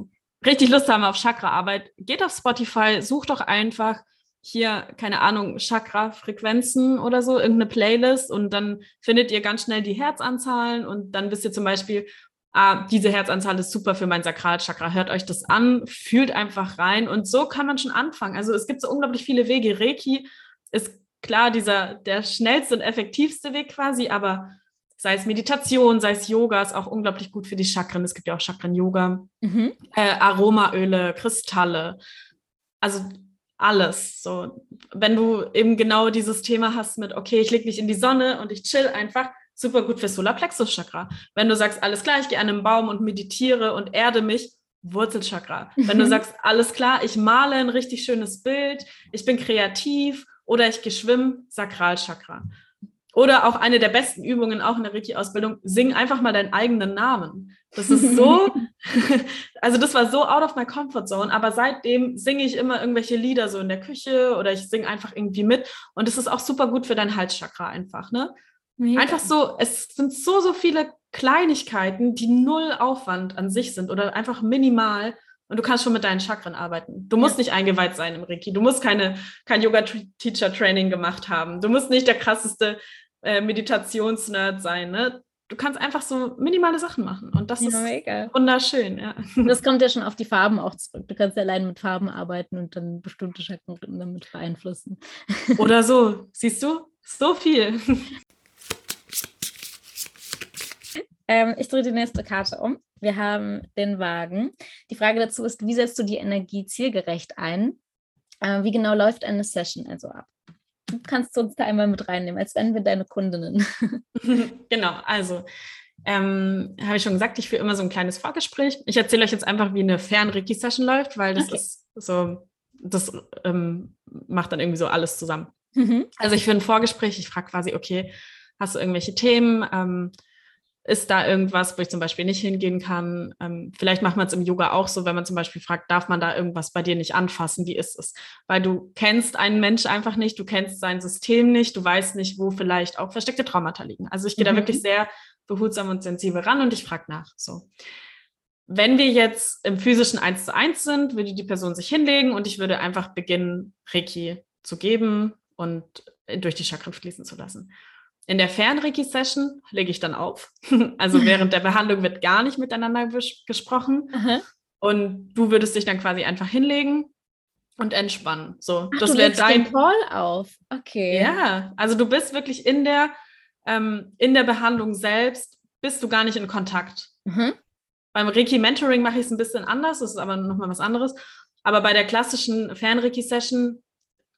richtig Lust haben auf Chakraarbeit, geht auf Spotify, sucht doch einfach hier, keine Ahnung, Chakra-Frequenzen oder so, irgendeine Playlist und dann findet ihr ganz schnell die Herzanzahlen und dann wisst ihr zum Beispiel, ah, diese Herzanzahl ist super für mein Sakralchakra. Hört euch das an, fühlt einfach rein und so kann man schon anfangen. Also es gibt so unglaublich viele Wege. Reiki ist klar dieser der schnellste und effektivste Weg quasi, aber sei es Meditation, sei es Yoga, ist auch unglaublich gut für die Chakren. Es gibt ja auch Chakren-Yoga, mhm. äh, Aromaöle, Kristalle. Also alles. So, wenn du eben genau dieses Thema hast mit, okay, ich lege mich in die Sonne und ich chill einfach, super gut für Solarplexus-Chakra. Wenn du sagst, alles klar, ich gehe an einen Baum und meditiere und erde mich, Wurzelchakra. Wenn du mhm. sagst, alles klar, ich male ein richtig schönes Bild, ich bin kreativ oder ich gehe schwimmen, Sakralchakra. Oder auch eine der besten Übungen, auch in der Reiki-Ausbildung, sing einfach mal deinen eigenen Namen. Das ist so, also das war so out of my comfort zone, aber seitdem singe ich immer irgendwelche Lieder so in der Küche oder ich singe einfach irgendwie mit und es ist auch super gut für dein Halschakra einfach, ne? Mega. Einfach so, es sind so, so viele Kleinigkeiten, die null Aufwand an sich sind oder einfach minimal und du kannst schon mit deinen Chakren arbeiten. Du musst ja. nicht eingeweiht sein im Reiki. Du musst keine, kein Yoga-Teacher-Training gemacht haben. Du musst nicht der krasseste äh, Meditationsnerd sein. Ne? du kannst einfach so minimale Sachen machen und das ja, ist mega. wunderschön. Ja. Das kommt ja schon auf die Farben auch zurück. Du kannst ja allein mit Farben arbeiten und dann bestimmte Chakren damit beeinflussen. Oder so, siehst du? So viel. Ähm, ich drehe die nächste Karte um. Wir haben den Wagen. Die Frage dazu ist, wie setzt du die Energie zielgerecht ein? Äh, wie genau läuft eine Session also ab? Du kannst uns da einmal mit reinnehmen, als wären wir deine Kundinnen. genau, also ähm, habe ich schon gesagt, ich führe immer so ein kleines Vorgespräch. Ich erzähle euch jetzt einfach, wie eine Fern-Reiki-Session läuft, weil das okay. ist so, das ähm, macht dann irgendwie so alles zusammen. Mhm. Also ich führe ein Vorgespräch, ich frage quasi, okay, hast du irgendwelche Themen? Ähm, ist da irgendwas, wo ich zum Beispiel nicht hingehen kann? Ähm, vielleicht macht man es im Yoga auch so, wenn man zum Beispiel fragt, darf man da irgendwas bei dir nicht anfassen? Wie ist es? Weil du kennst einen Mensch einfach nicht, du kennst sein System nicht, du weißt nicht, wo vielleicht auch versteckte Traumata liegen. Also ich gehe mhm. da wirklich sehr behutsam und sensibel ran und ich frage nach. So. Wenn wir jetzt im physischen Eins zu eins sind, würde die Person sich hinlegen und ich würde einfach beginnen, Reiki zu geben und durch die Chakren fließen zu lassen. In der Fernreiki-Session lege ich dann auf. Also während der Behandlung wird gar nicht miteinander gesprochen. Aha. Und du würdest dich dann quasi einfach hinlegen und entspannen. So, Ach, das wäre dein Call auf. Okay. Ja, also du bist wirklich in der ähm, in der Behandlung selbst bist du gar nicht in Kontakt. Mhm. Beim Reiki Mentoring mache ich es ein bisschen anders, das ist aber nochmal was anderes. Aber bei der klassischen Fernreiki-Session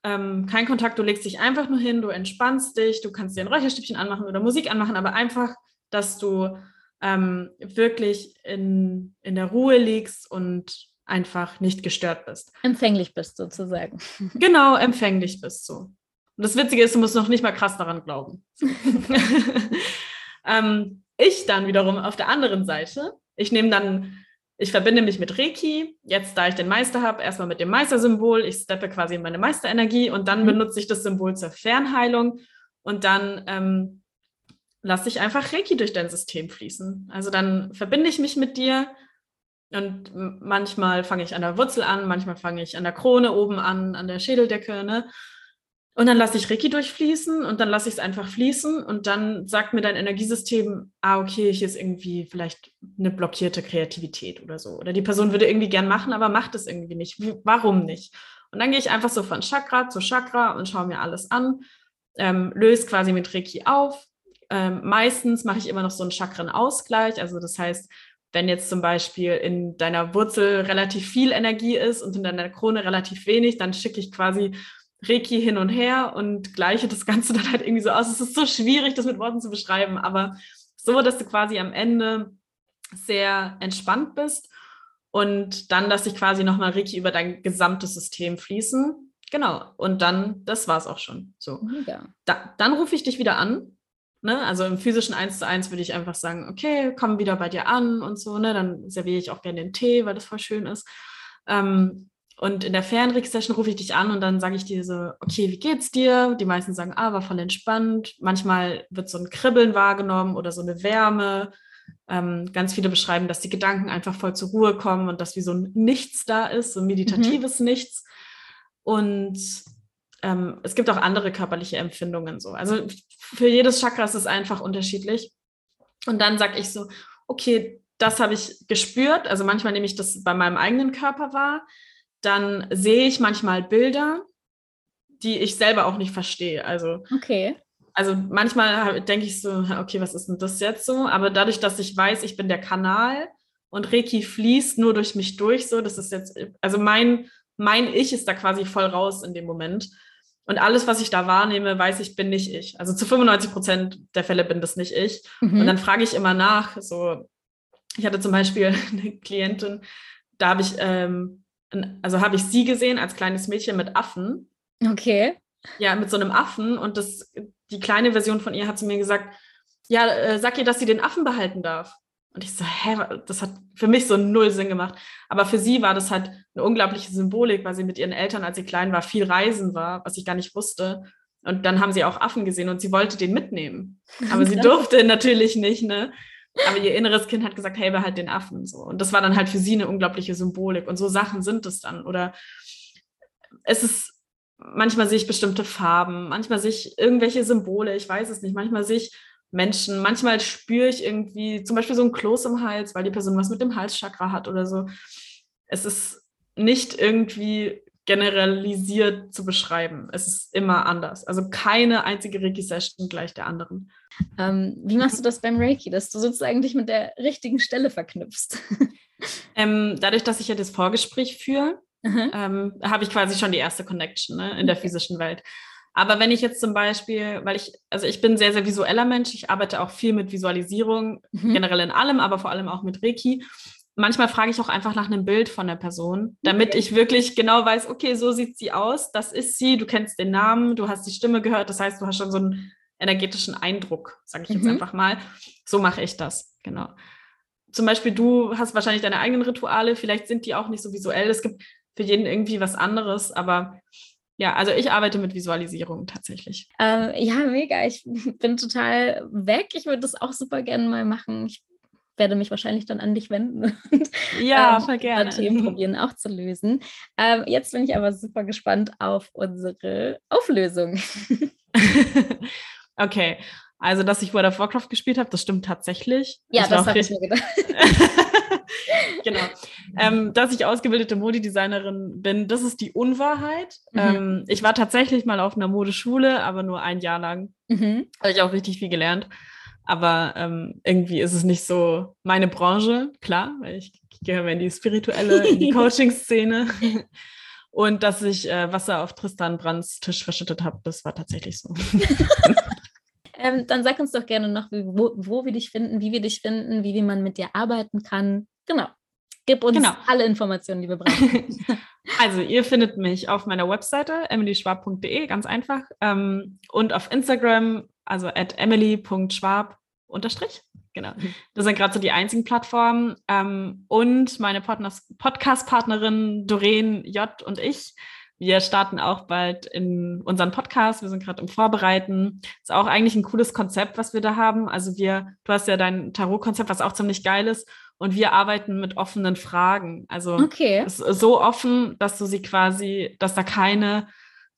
ähm, kein Kontakt, du legst dich einfach nur hin, du entspannst dich, du kannst dir ein Räucherstäbchen anmachen oder Musik anmachen, aber einfach, dass du ähm, wirklich in, in der Ruhe liegst und einfach nicht gestört bist. Empfänglich bist sozusagen. Genau, empfänglich bist du. Und das Witzige ist, du musst noch nicht mal krass daran glauben. ähm, ich dann wiederum auf der anderen Seite, ich nehme dann ich verbinde mich mit Reiki, jetzt da ich den Meister habe, erstmal mit dem Meistersymbol. Ich steppe quasi in meine Meisterenergie und dann mhm. benutze ich das Symbol zur Fernheilung und dann ähm, lasse ich einfach Reiki durch dein System fließen. Also dann verbinde ich mich mit dir und manchmal fange ich an der Wurzel an, manchmal fange ich an der Krone oben an, an der Schädeldecke. Ne? Und dann lasse ich Reiki durchfließen und dann lasse ich es einfach fließen und dann sagt mir dein Energiesystem, ah, okay, hier ist irgendwie vielleicht eine blockierte Kreativität oder so. Oder die Person würde irgendwie gern machen, aber macht es irgendwie nicht. Warum nicht? Und dann gehe ich einfach so von Chakra zu Chakra und schaue mir alles an, ähm, löse quasi mit Reiki auf. Ähm, meistens mache ich immer noch so einen Chakrenausgleich. Also das heißt, wenn jetzt zum Beispiel in deiner Wurzel relativ viel Energie ist und in deiner Krone relativ wenig, dann schicke ich quasi Reiki hin und her und gleiche das Ganze dann halt irgendwie so aus. Es ist so schwierig, das mit Worten zu beschreiben, aber so, dass du quasi am Ende sehr entspannt bist und dann lasse ich quasi nochmal Reiki über dein gesamtes System fließen. Genau. Und dann, das war es auch schon. So. Ja. Da, dann rufe ich dich wieder an. Ne? Also im physischen 1 zu 1 würde ich einfach sagen, okay, komm wieder bei dir an und so, ne? Dann serviere ich auch gerne den Tee, weil das voll schön ist. Ähm, und in der Fernrick-Session rufe ich dich an und dann sage ich dir so, okay, wie geht's dir? Die meisten sagen, ah, war voll entspannt. Manchmal wird so ein Kribbeln wahrgenommen oder so eine Wärme. Ähm, ganz viele beschreiben, dass die Gedanken einfach voll zur Ruhe kommen und dass wie so ein Nichts da ist, so ein meditatives mhm. Nichts. Und ähm, es gibt auch andere körperliche Empfindungen so. Also für jedes Chakra ist es einfach unterschiedlich. Und dann sage ich so, okay, das habe ich gespürt. Also manchmal nehme ich das bei meinem eigenen Körper wahr dann sehe ich manchmal Bilder, die ich selber auch nicht verstehe. Also, okay. Also manchmal denke ich so, okay, was ist denn das jetzt so? Aber dadurch, dass ich weiß, ich bin der Kanal und Reiki fließt nur durch mich durch, so, das ist jetzt, also mein, mein Ich ist da quasi voll raus in dem Moment. Und alles, was ich da wahrnehme, weiß ich, bin nicht ich. Also zu 95 Prozent der Fälle bin das nicht ich. Mhm. Und dann frage ich immer nach. So, ich hatte zum Beispiel eine Klientin, da habe ich ähm, also habe ich sie gesehen als kleines Mädchen mit Affen. Okay. Ja, mit so einem Affen. Und das, die kleine Version von ihr hat zu mir gesagt, ja, äh, sag ihr, dass sie den Affen behalten darf. Und ich so, hä, das hat für mich so null Sinn gemacht. Aber für sie war das halt eine unglaubliche Symbolik, weil sie mit ihren Eltern, als sie klein war, viel reisen war, was ich gar nicht wusste. Und dann haben sie auch Affen gesehen und sie wollte den mitnehmen. Aber sie durfte natürlich nicht, ne? Aber ihr inneres Kind hat gesagt, hey, behalt den Affen. So. Und das war dann halt für sie eine unglaubliche Symbolik. Und so Sachen sind es dann. Oder es ist, manchmal sehe ich bestimmte Farben, manchmal sehe ich irgendwelche Symbole, ich weiß es nicht. Manchmal sehe ich Menschen, manchmal spüre ich irgendwie zum Beispiel so ein Kloß im Hals, weil die Person was mit dem Halschakra hat oder so. Es ist nicht irgendwie generalisiert zu beschreiben. Es ist immer anders. Also keine einzige Reiki-Session gleich der anderen. Ähm, wie machst du das beim Reiki, dass du sozusagen dich mit der richtigen Stelle verknüpfst? ähm, dadurch, dass ich ja das Vorgespräch führe, ähm, habe ich quasi schon die erste Connection ne, in der physischen Welt. Aber wenn ich jetzt zum Beispiel, weil ich, also ich bin sehr, sehr visueller Mensch, ich arbeite auch viel mit Visualisierung, mhm. generell in allem, aber vor allem auch mit Reiki manchmal frage ich auch einfach nach einem Bild von der Person, damit okay. ich wirklich genau weiß, okay, so sieht sie aus, das ist sie, du kennst den Namen, du hast die Stimme gehört, das heißt, du hast schon so einen energetischen Eindruck, sage ich jetzt mhm. einfach mal. So mache ich das, genau. Zum Beispiel, du hast wahrscheinlich deine eigenen Rituale, vielleicht sind die auch nicht so visuell. Es gibt für jeden irgendwie was anderes, aber ja, also ich arbeite mit Visualisierung tatsächlich. Ähm, ja, mega. Ich bin total weg. Ich würde das auch super gerne mal machen. Ich werde mich wahrscheinlich dann an dich wenden und ja, voll gerne. Themen probieren auch zu lösen. Ähm, jetzt bin ich aber super gespannt auf unsere Auflösung. okay, also dass ich World of Warcraft gespielt habe, das stimmt tatsächlich. Ja, das, das habe ich mir gedacht. genau. Ähm, dass ich ausgebildete Modedesignerin bin, das ist die Unwahrheit. Mhm. Ähm, ich war tatsächlich mal auf einer Modeschule, aber nur ein Jahr lang. Mhm. Habe ich auch richtig viel gelernt. Aber ähm, irgendwie ist es nicht so meine Branche, klar, weil ich, ich gehöre mehr in die spirituelle, in die Coaching-Szene. Und dass ich äh, Wasser auf Tristan Brands Tisch verschüttet habe, das war tatsächlich so. ähm, dann sag uns doch gerne noch, wo, wo wir dich finden, wie wir dich finden, wie, wie man mit dir arbeiten kann. Genau. Gib uns genau. alle Informationen, die wir brauchen. Also, ihr findet mich auf meiner Webseite emilyschwab.de, ganz einfach. Ähm, und auf Instagram, also at emily.schwab unterstrich. Genau. Mhm. Das sind gerade so die einzigen Plattformen. Ähm, und meine Podcast-Partnerin Doreen J. und ich. Wir starten auch bald in unseren Podcast. Wir sind gerade im Vorbereiten. Ist auch eigentlich ein cooles Konzept, was wir da haben. Also wir, du hast ja dein Tarot-Konzept, was auch ziemlich geil ist. Und wir arbeiten mit offenen Fragen. Also okay. so offen, dass du sie quasi, dass da keine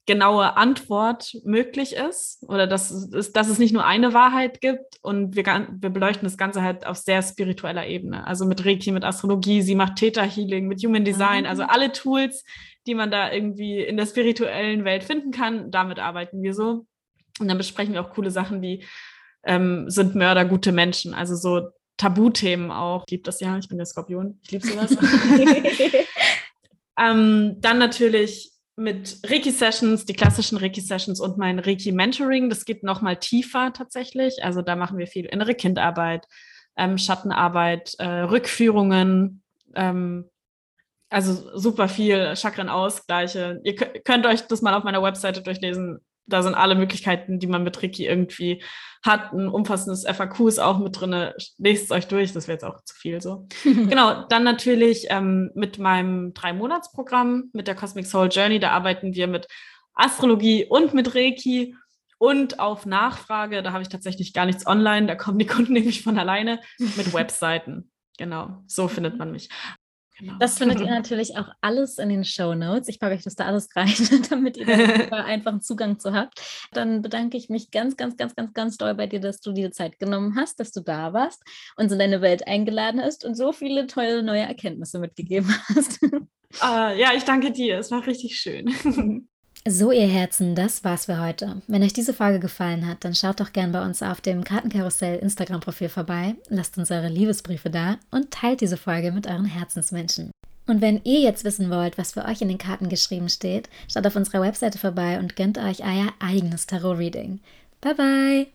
genaue Antwort möglich ist oder dass es, dass es nicht nur eine Wahrheit gibt und wir, wir beleuchten das Ganze halt auf sehr spiritueller Ebene. Also mit Reiki, mit Astrologie, sie macht Theta Healing, mit Human Design, also mhm. alle Tools, die man da irgendwie in der spirituellen Welt finden kann, damit arbeiten wir so. Und dann besprechen wir auch coole Sachen wie, ähm, sind Mörder gute Menschen? Also so Tabuthemen auch. Ich liebe das ja, ich bin der Skorpion, ich liebe sowas. ähm, dann natürlich mit Reiki-Sessions, die klassischen Reiki-Sessions und mein Reiki-Mentoring. Das geht nochmal tiefer tatsächlich. Also da machen wir viel innere Kindarbeit, ähm, Schattenarbeit, äh, Rückführungen, ähm, also super viel Chakrenausgleiche. Ihr könnt euch das mal auf meiner Webseite durchlesen. Da sind alle Möglichkeiten, die man mit Reiki irgendwie hat. Ein umfassendes FAQ ist auch mit drin. Lest es euch durch, das wäre jetzt auch zu viel so. genau, dann natürlich ähm, mit meinem Drei-Monats-Programm, mit der Cosmic Soul Journey. Da arbeiten wir mit Astrologie und mit Reiki. Und auf Nachfrage, da habe ich tatsächlich gar nichts online, da kommen die Kunden nämlich von alleine mit Webseiten. Genau, so findet man mich. Genau. Das findet ihr natürlich auch alles in den Show Notes. Ich packe euch das da alles rein, damit ihr da einfach einen Zugang zu habt. Dann bedanke ich mich ganz, ganz, ganz, ganz, ganz doll bei dir, dass du dir Zeit genommen hast, dass du da warst, uns in deine Welt eingeladen hast und so viele tolle neue Erkenntnisse mitgegeben hast. Uh, ja, ich danke dir. Es war richtig schön. So, ihr Herzen, das war's für heute. Wenn euch diese Folge gefallen hat, dann schaut doch gern bei uns auf dem Kartenkarussell Instagram-Profil vorbei, lasst uns eure Liebesbriefe da und teilt diese Folge mit euren Herzensmenschen. Und wenn ihr jetzt wissen wollt, was für euch in den Karten geschrieben steht, schaut auf unserer Webseite vorbei und gönnt euch euer eigenes Tarot-Reading. Bye bye!